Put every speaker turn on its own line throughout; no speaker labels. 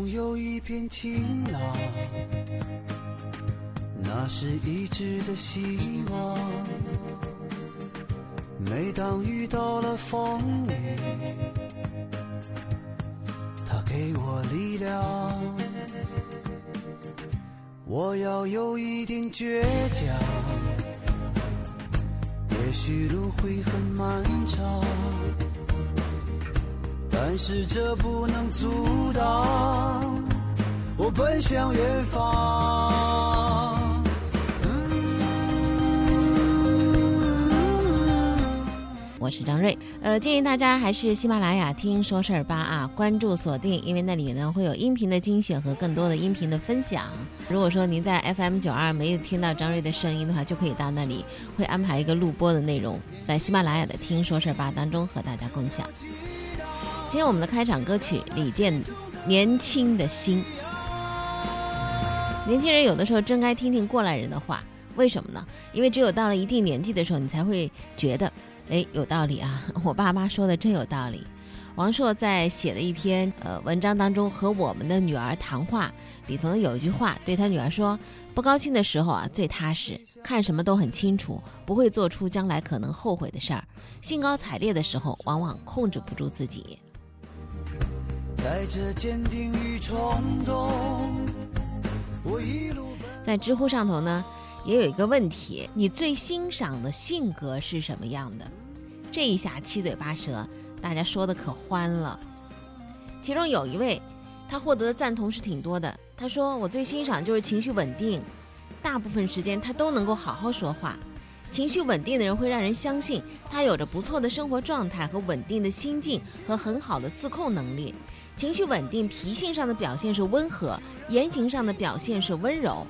总有一片晴朗，那是一直的希望。每当遇到了风雨，它给我力量。我要有一点倔强，也许路会很漫长。但是这不能阻挡我奔向远方。
我是张瑞，呃，建议大家还是喜马拉雅听说事儿吧啊，关注锁定，因为那里呢会有音频的精选和更多的音频的分享。如果说您在 FM 九二没有听到张瑞的声音的话，就可以到那里会安排一个录播的内容，在喜马拉雅的听说事儿吧当中和大家共享。今天我们的开场歌曲李健《年轻的心》，年轻人有的时候真该听听过来人的话，为什么呢？因为只有到了一定年纪的时候，你才会觉得，哎，有道理啊！我爸妈说的真有道理。王朔在写的一篇呃文章当中，和我们的女儿谈话里头有一句话，对他女儿说：不高兴的时候啊，最踏实，看什么都很清楚，不会做出将来可能后悔的事儿。兴高采烈的时候，往往控制不住自己。
带着坚定与冲动，我一路
在知乎上头呢，也有一个问题：你最欣赏的性格是什么样的？这一下七嘴八舌，大家说的可欢了。其中有一位，他获得的赞同是挺多的。他说：“我最欣赏就是情绪稳定，大部分时间他都能够好好说话。情绪稳定的人会让人相信他有着不错的生活状态和稳定的心境和很好的自控能力。”情绪稳定，脾性上的表现是温和，言行上的表现是温柔。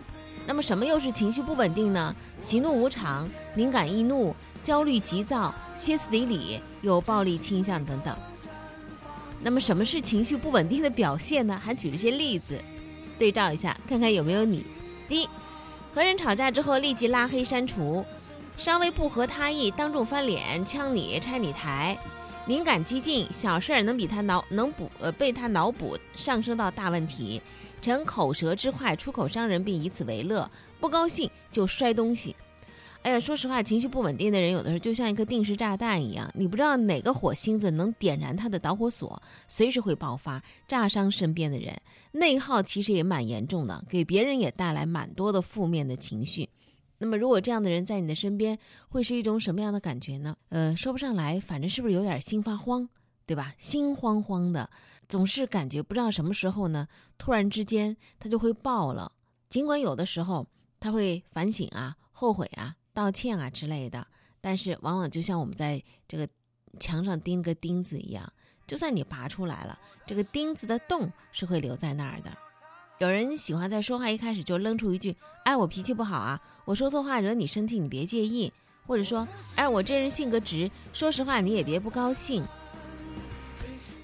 那么，什么又是情绪不稳定呢？喜怒无常，敏感易怒，焦虑急躁，歇斯底里，有暴力倾向等等。那么，什么是情绪不稳定的表现呢？还举了些例子，对照一下，看看有没有你。第一，和人吵架之后立即拉黑删除，稍微不合他意，当众翻脸，呛你，拆你台。敏感激进，小事儿能比他脑能补呃被他脑补上升到大问题，逞口舌之快，出口伤人，并以此为乐。不高兴就摔东西。哎呀，说实话，情绪不稳定的人有的时候就像一颗定时炸弹一样，你不知道哪个火星子能点燃他的导火索，随时会爆发，炸伤身边的人。内耗其实也蛮严重的，给别人也带来蛮多的负面的情绪。那么，如果这样的人在你的身边，会是一种什么样的感觉呢？呃，说不上来，反正是不是有点心发慌，对吧？心慌慌的，总是感觉不知道什么时候呢，突然之间他就会爆了。尽管有的时候他会反省啊、后悔啊、道歉啊之类的，但是往往就像我们在这个墙上钉个钉子一样，就算你拔出来了，这个钉子的洞是会留在那儿的。有人喜欢在说话一开始就扔出一句：“哎，我脾气不好啊，我说错话惹你生气，你别介意。”或者说：“哎，我这人性格直，说实话你也别不高兴。”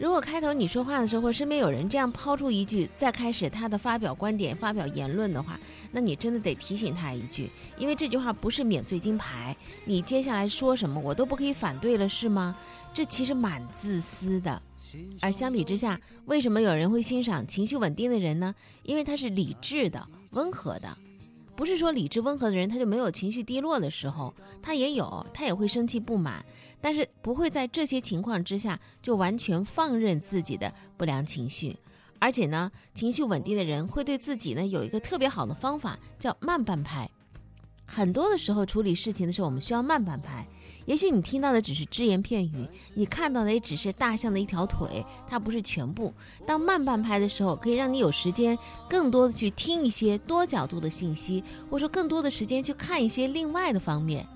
如果开头你说话的时候，身边有人这样抛出一句，再开始他的发表观点、发表言论的话，那你真的得提醒他一句，因为这句话不是免罪金牌，你接下来说什么我都不可以反对了，是吗？这其实蛮自私的。而相比之下，为什么有人会欣赏情绪稳定的人呢？因为他是理智的、温和的。不是说理智温和的人他就没有情绪低落的时候，他也有，他也会生气不满，但是不会在这些情况之下就完全放任自己的不良情绪。而且呢，情绪稳定的人会对自己呢有一个特别好的方法，叫慢半拍。很多的时候处理事情的时候，我们需要慢半拍。也许你听到的只是只言片语，你看到的也只是大象的一条腿，它不是全部。当慢半拍的时候，可以让你有时间更多的去听一些多角度的信息，或者说更多的时间去看一些另外的方面，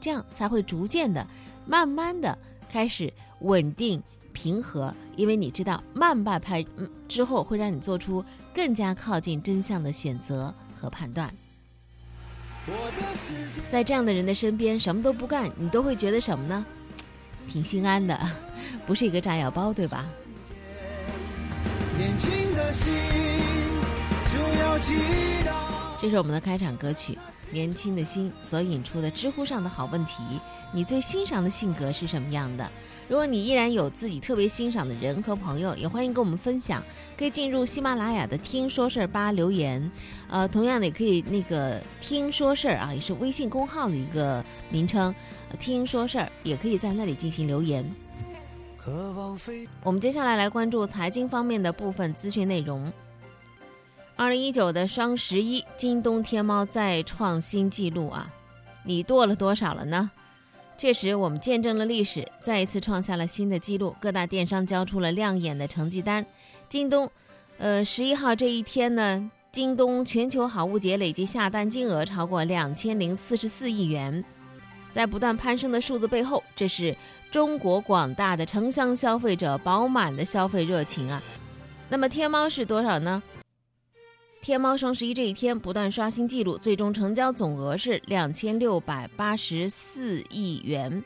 这样才会逐渐的、慢慢的开始稳定平和。因为你知道，慢半拍之后会让你做出更加靠近真相的选择和判断。在这样的人的身边，什么都不干，你都会觉得什么呢？挺心安的，不是一个炸药包，对吧？年轻的心就要祈祷这是我们的开场歌曲《年轻的心》所引出的知乎上的好问题：你最欣赏的性格是什么样的？如果你依然有自己特别欣赏的人和朋友，也欢迎跟我们分享。可以进入喜马拉雅的“听说事儿吧”留言，呃，同样的也可以那个“听说事儿”啊，也是微信公号的一个名称，“听说事儿”也可以在那里进行留言。我们接下来来关注财经方面的部分资讯内容。二零一九的双十一，京东、天猫再创新纪录啊！你剁了多少了呢？确实，我们见证了历史，再一次创下了新的纪录。各大电商交出了亮眼的成绩单。京东，呃，十一号这一天呢，京东全球好物节累计下单金额超过两千零四十四亿元。在不断攀升的数字背后，这是中国广大的城乡消费者饱满的消费热情啊！那么天猫是多少呢？天猫双十一这一天不断刷新纪录，最终成交总额是两千六百八十四亿元。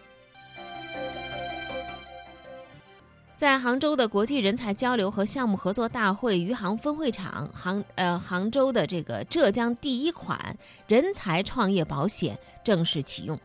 在杭州的国际人才交流和项目合作大会余杭分会场，杭呃杭州的这个浙江第一款人才创业保险正式启用。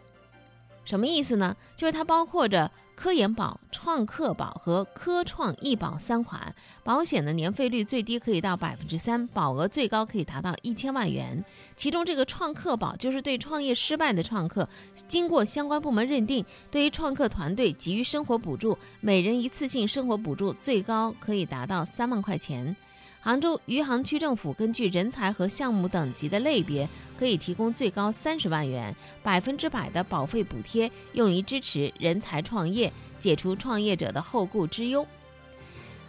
什么意思呢？就是它包括着。科研保、创客保和科创易保三款保险的年费率最低可以到百分之三，保额最高可以达到一千万元。其中这个创客保就是对创业失败的创客，经过相关部门认定，对于创客团队给予生活补助，每人一次性生活补助最高可以达到三万块钱。杭州余杭区政府根据人才和项目等级的类别，可以提供最高三十万元百分之百的保费补贴，用于支持人才创业，解除创业者的后顾之忧。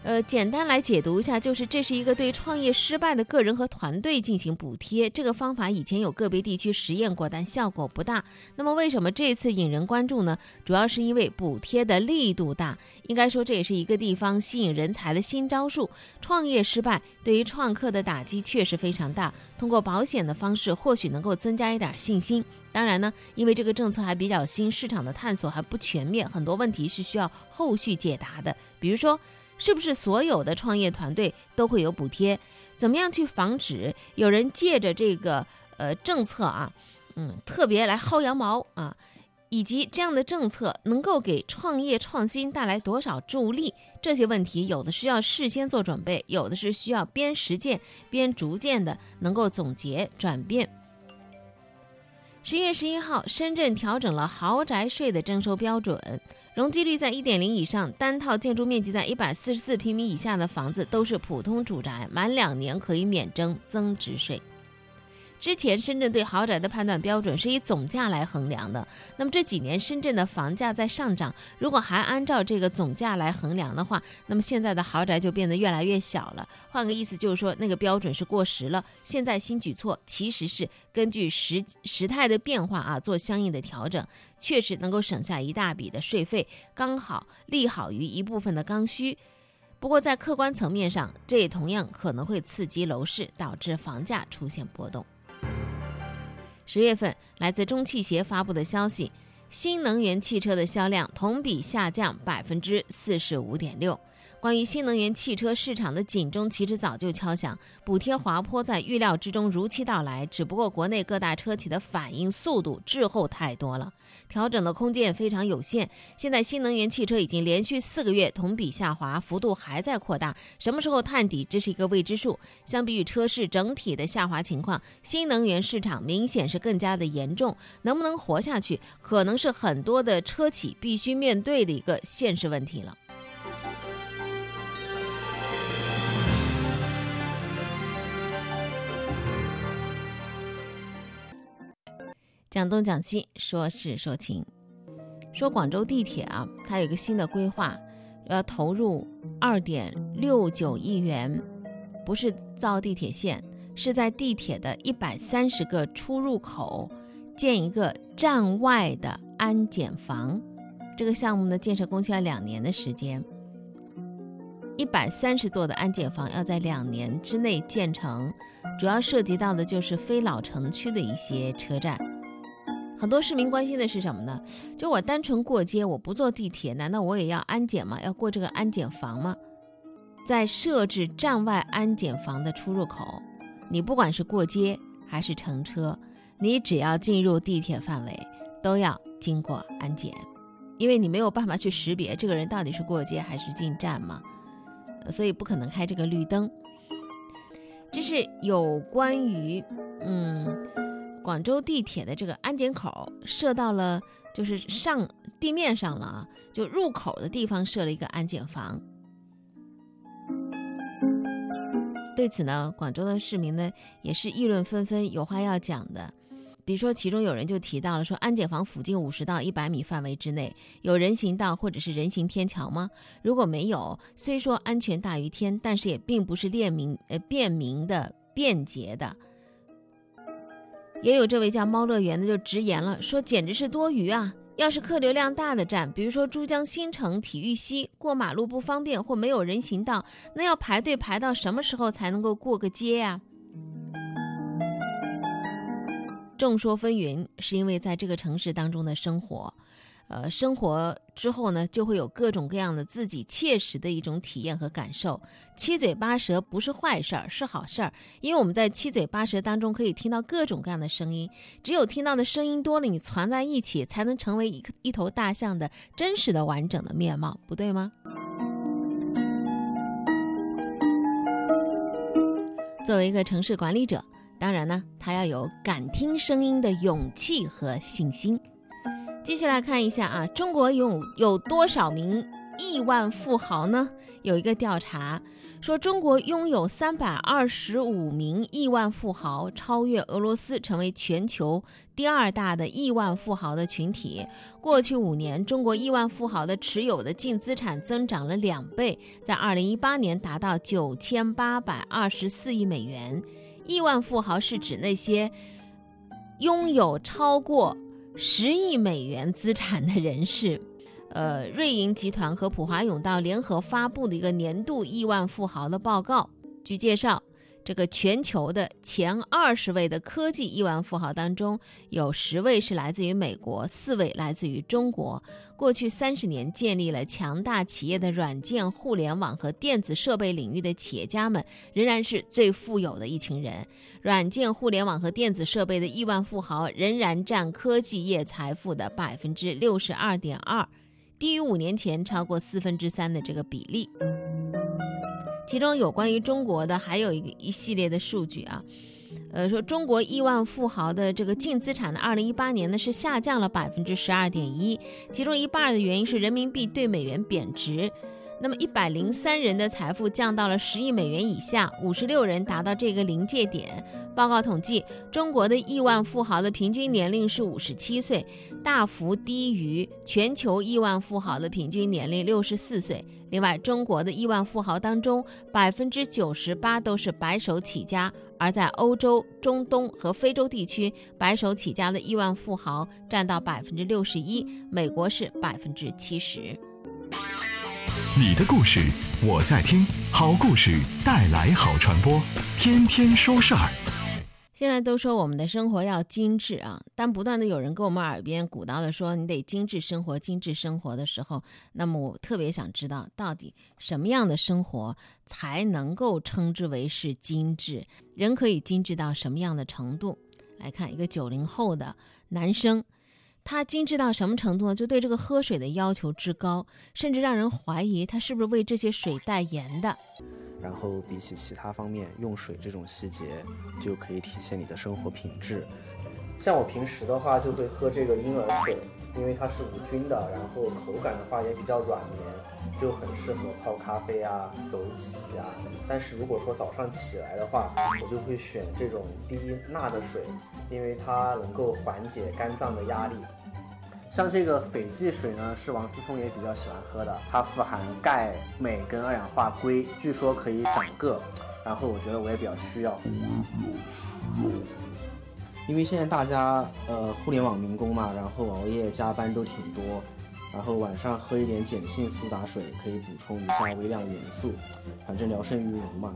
呃，简单来解读一下，就是这是一个对创业失败的个人和团队进行补贴。这个方法以前有个别地区实验过，但效果不大。那么为什么这次引人关注呢？主要是因为补贴的力度大，应该说这也是一个地方吸引人才的新招数。创业失败对于创客的打击确实非常大，通过保险的方式或许能够增加一点信心。当然呢，因为这个政策还比较新，市场的探索还不全面，很多问题是需要后续解答的，比如说。是不是所有的创业团队都会有补贴？怎么样去防止有人借着这个呃政策啊，嗯，特别来薅羊毛啊？以及这样的政策能够给创业创新带来多少助力？这些问题有的需要事先做准备，有的是需要边实践边逐渐的能够总结转变。十一月十一号，深圳调整了豪宅税的征收标准。容积率在一点零以上，单套建筑面积在一百四十四平米以下的房子都是普通住宅，满两年可以免征增值税。之前深圳对豪宅的判断标准是以总价来衡量的，那么这几年深圳的房价在上涨，如果还按照这个总价来衡量的话，那么现在的豪宅就变得越来越小了。换个意思就是说，那个标准是过时了。现在新举措其实是根据时时态的变化啊做相应的调整，确实能够省下一大笔的税费，刚好利好于一部分的刚需。不过在客观层面上，这也同样可能会刺激楼市，导致房价出现波动。十月份，来自中汽协发布的消息，新能源汽车的销量同比下降百分之四十五点六。关于新能源汽车市场的警钟其实早就敲响，补贴滑坡在预料之中如期到来，只不过国内各大车企的反应速度滞后太多了，调整的空间也非常有限。现在新能源汽车已经连续四个月同比下滑，幅度还在扩大，什么时候探底，这是一个未知数。相比于车市整体的下滑情况，新能源市场明显是更加的严重，能不能活下去，可能是很多的车企必须面对的一个现实问题了。讲东讲西，说事说情。说广州地铁啊，它有个新的规划，要投入二点六九亿元，不是造地铁线，是在地铁的一百三十个出入口建一个站外的安检房。这个项目呢，建设工期要两年的时间，一百三十座的安检房要在两年之内建成，主要涉及到的就是非老城区的一些车站。很多市民关心的是什么呢？就我单纯过街，我不坐地铁，难道我也要安检吗？要过这个安检房吗？在设置站外安检房的出入口，你不管是过街还是乘车，你只要进入地铁范围，都要经过安检，因为你没有办法去识别这个人到底是过街还是进站嘛，所以不可能开这个绿灯。这是有关于嗯广州地铁的这个安检口设到了，就是上地面上了啊，就入口的地方设了一个安检房。对此呢，广州的市民呢也是议论纷纷，有话要讲的。比如说，其中有人就提到了说，安检房附近五十到一百米范围之内有人行道或者是人行天桥吗？如果没有，虽说安全大于天，但是也并不是便民呃便民的便捷的。也有这位叫猫乐园的就直言了，说简直是多余啊！要是客流量大的站，比如说珠江新城、体育西，过马路不方便或没有人行道，那要排队排到什么时候才能够过个街呀？众说纷纭，是因为在这个城市当中的生活。呃，生活之后呢，就会有各种各样的自己切实的一种体验和感受。七嘴八舌不是坏事儿，是好事儿，因为我们在七嘴八舌当中可以听到各种各样的声音。只有听到的声音多了，你攒在一起，才能成为一一头大象的真实的完整的面貌，不对吗？作为一个城市管理者，当然呢，他要有敢听声音的勇气和信心。继续来看一下啊，中国有有多少名亿万富豪呢？有一个调查说，中国拥有三百二十五名亿万富豪，超越俄罗斯，成为全球第二大的亿万富豪的群体。过去五年，中国亿万富豪的持有的净资产增长了两倍，在二零一八年达到九千八百二十四亿美元。亿万富豪是指那些拥有超过十亿美元资产的人士，呃，瑞银集团和普华永道联合发布的一个年度亿万富豪的报告。据介绍，这个全球的前二十位的科技亿万富豪当中，有十位是来自于美国，四位来自于中国。过去三十年建立了强大企业的软件、互联网和电子设备领域的企业家们，仍然是最富有的一群人。软件、互联网和电子设备的亿万富豪仍然占科技业财富的百分之六十二点二，低于五年前超过四分之三的这个比例。其中有关于中国的还有一个一系列的数据啊，呃，说中国亿万富豪的这个净资产呢，二零一八年呢是下降了百分之十二点一，其中一半的原因是人民币对美元贬值。那么一百零三人的财富降到了十亿美元以下，五十六人达到这个临界点。报告统计，中国的亿万富豪的平均年龄是五十七岁，大幅低于全球亿万富豪的平均年龄六十四岁。另外，中国的亿万富豪当中，百分之九十八都是白手起家，而在欧洲、中东和非洲地区，白手起家的亿万富豪占到百分之六十一，美国是百分之七十。
你的故事我在听，好故事带来好传播，天天说事儿。
现在都说我们的生活要精致啊，但不断的有人跟我们耳边鼓捣的说你得精致生活，精致生活的时候，那么我特别想知道，到底什么样的生活才能够称之为是精致？人可以精致到什么样的程度？来看一个九零后的男生。它精致到什么程度呢？就对这个喝水的要求之高，甚至让人怀疑它是不是为这些水代言的。
然后比起其他方面，用水这种细节就可以体现你的生活品质。像我平时的话，就会喝这个婴儿水，因为它是无菌的，然后口感的话也比较软绵，就很适合泡咖啡啊、枸杞啊。但是如果说早上起来的话，我就会选这种低钠的水，因为它能够缓解肝脏的压力。像这个斐济水呢，是王思聪也比较喜欢喝的，它富含钙、镁跟二氧化硅，据说可以长个，然后我觉得我也比较需要。因为现在大家呃互联网民工嘛，然后熬夜加班都挺多，然后晚上喝一点碱性苏打水可以补充一下微量元素，反正聊胜于无嘛。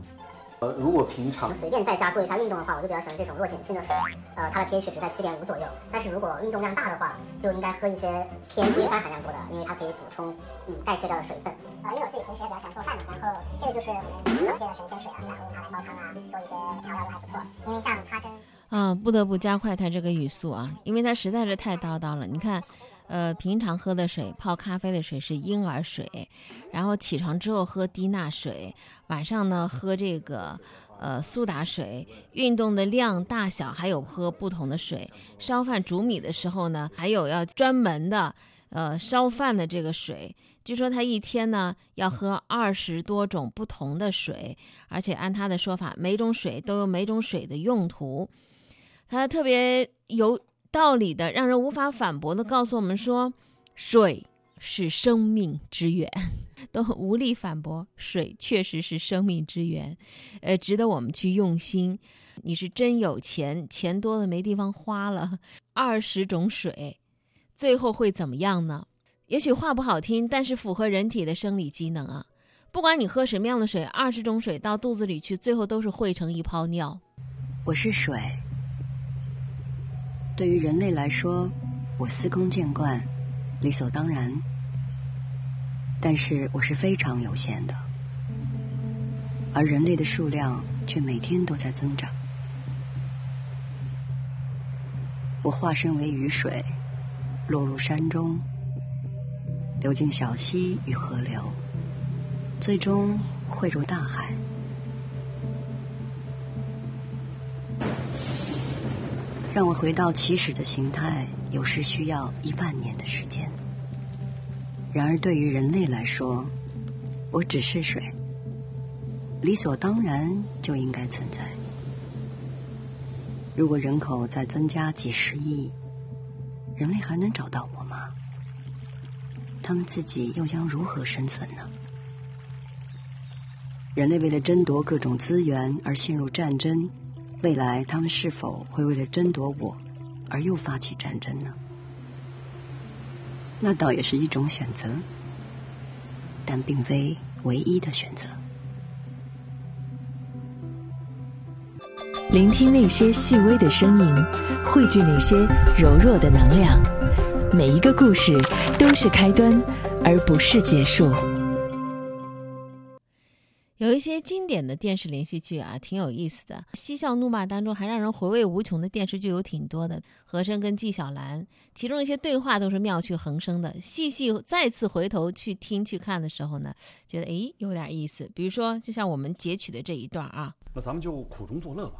呃，如果平常
随便在家做一下运动的话，我就比较喜欢这种弱碱性的水，呃，它的 pH 值在七点五左右。但是如果运动量大的话，就应该喝一些偏硅酸含量多的，因为它可以补充你代谢掉的水分。呃，因为我自己平时也比较喜欢做饭嘛，然后这个就是我们常见的神仙水啊，然后用它来煲汤啊，做一些调料都还不错。
不得不加快他这个语速啊，因为他实在是太叨叨了。你看，呃，平常喝的水，泡咖啡的水是婴儿水，然后起床之后喝低钠水，晚上呢喝这个呃苏打水，运动的量大小还有喝不同的水，烧饭煮米的时候呢，还有要专门的呃烧饭的这个水。据说他一天呢要喝二十多种不同的水，而且按他的说法，每种水都有每种水的用途。他特别有道理的，让人无法反驳的告诉我们说，水是生命之源，都无力反驳。水确实是生命之源，呃，值得我们去用心。你是真有钱，钱多了没地方花了，二十种水，最后会怎么样呢？也许话不好听，但是符合人体的生理机能啊。不管你喝什么样的水，二十种水到肚子里去，最后都是汇成一泡尿。
我是水。对于人类来说，我司空见惯，理所当然。但是我是非常有限的，而人类的数量却每天都在增长。我化身为雨水，落入山中，流进小溪与河流，最终汇入大海。让我回到起始的形态，有时需要一万年的时间。然而，对于人类来说，我只是水，理所当然就应该存在。如果人口再增加几十亿，人类还能找到我吗？他们自己又将如何生存呢？人类为了争夺各种资源而陷入战争。未来，他们是否会为了争夺我而又发起战争呢？那倒也是一种选择，但并非唯一的选择。
聆听那些细微的声音，汇聚那些柔弱的能量。每一个故事都是开端，而不是结束。
有一些经典的电视连续剧啊，挺有意思的，嬉笑怒骂当中还让人回味无穷的电视剧有挺多的。和珅跟纪晓岚，其中一些对话都是妙趣横生的。细细再次回头去听去看的时候呢，觉得诶有点意思。比如说，就像我们截取的这一段啊，
那咱们就苦中作乐吧。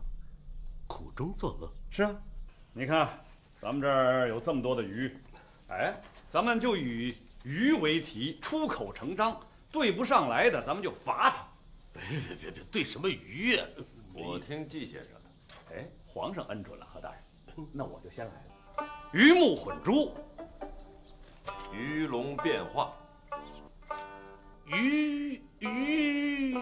苦中作乐
是啊，你看咱们这儿有这么多的鱼，哎，咱们就以鱼为题，出口成章，对不上来的咱们就罚他。
别别别别，对什么鱼呀？
我听季先生的。
哎，皇上恩准了，何大人，那我就先来了。鱼目混珠，
鱼龙变化，
鱼鱼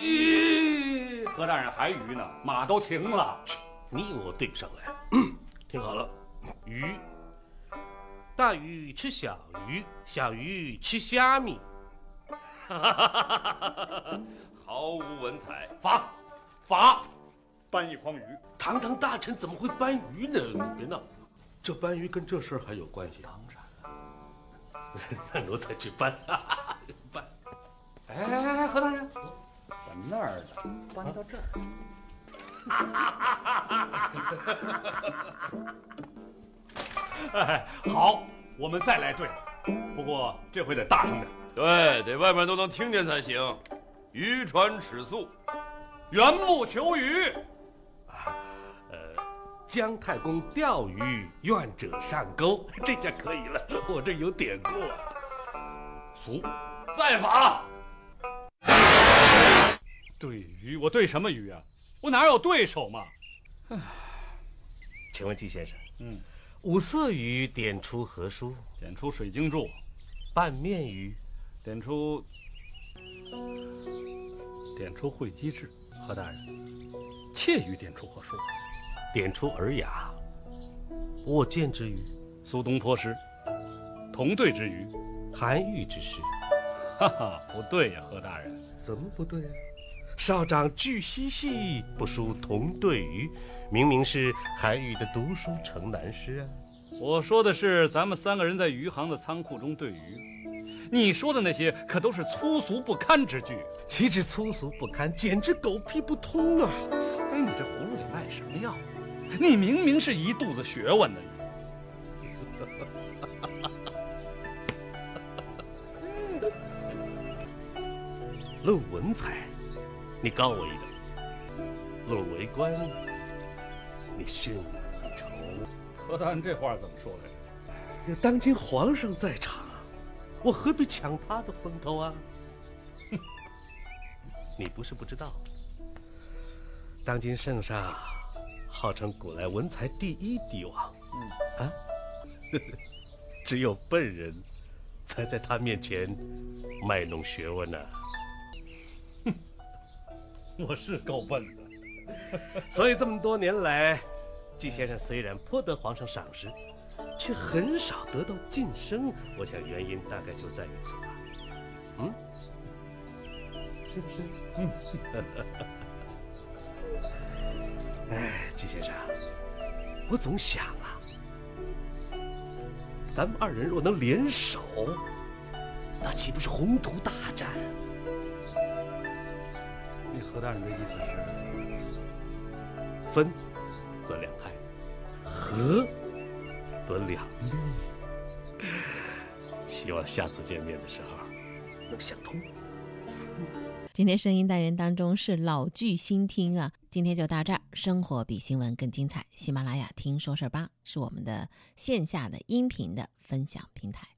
鱼。何大人还鱼呢？马都停了。
你我对不上来。听好了，鱼，大鱼吃小鱼，小鱼吃虾米。
毫无文采，
罚，罚，搬一筐鱼。
堂堂大臣怎么会搬鱼呢？你别闹，这搬鱼跟这事儿还有关系？
当然
了，那奴才去搬，搬。
哎，何大人，把那儿的搬到这儿。哎，好，我们再来对，不过这回得大声点。
对，得外面都能听见才行。渔船尺素，
缘木求鱼。
姜太公钓鱼，愿者上钩，这下可以了。我这有典故啊。
俗，再罚。对鱼，我对什么鱼啊？我哪有对手嘛？
唉，请问季先生，
嗯，
五色鱼点出何书？
点出水晶柱。
半面鱼，
点出。点出会稽志，何大人，窃鱼点出何书？
点出尔雅。我见之鱼，
苏东坡诗。同对之鱼，
韩愈之诗。
哈哈，不对呀，何大人。
怎么不对呀？少长巨嬉戏，不输同对鱼。明明是韩愈的读书城南诗啊！
我说的是咱们三个人在余杭的仓库中对鱼，你说的那些可都是粗俗不堪之句。
岂止粗俗不堪，简直狗屁不通啊！哎，你这葫芦里卖什么药？
你明明是一肚子学问的。
论文采，你高我一等；论为官，你逊我一筹。
何大人这话怎么说来
着？当今皇上在场，我何必抢他的风头啊？哼！你不是不知道，当今圣上号称古来文才第一帝王，嗯啊，只有笨人才在他面前卖弄学问呢。
哼，我是够笨的。
所以这么多年来，季先生虽然颇得皇上赏识，却很少得到晋升。我想原因大概就在于此吧。嗯，是不是？嗯。哎，季先生，我总想啊，咱们二人若能联手，那岂不是宏图大展？
你何大人的意思是？
分则两害，合则两利。希望下次见面的时候能想通。
今天声音单元当中是老剧新听啊，今天就到这儿。生活比新闻更精彩，喜马拉雅听说事儿吧是我们的线下的音频的分享平台。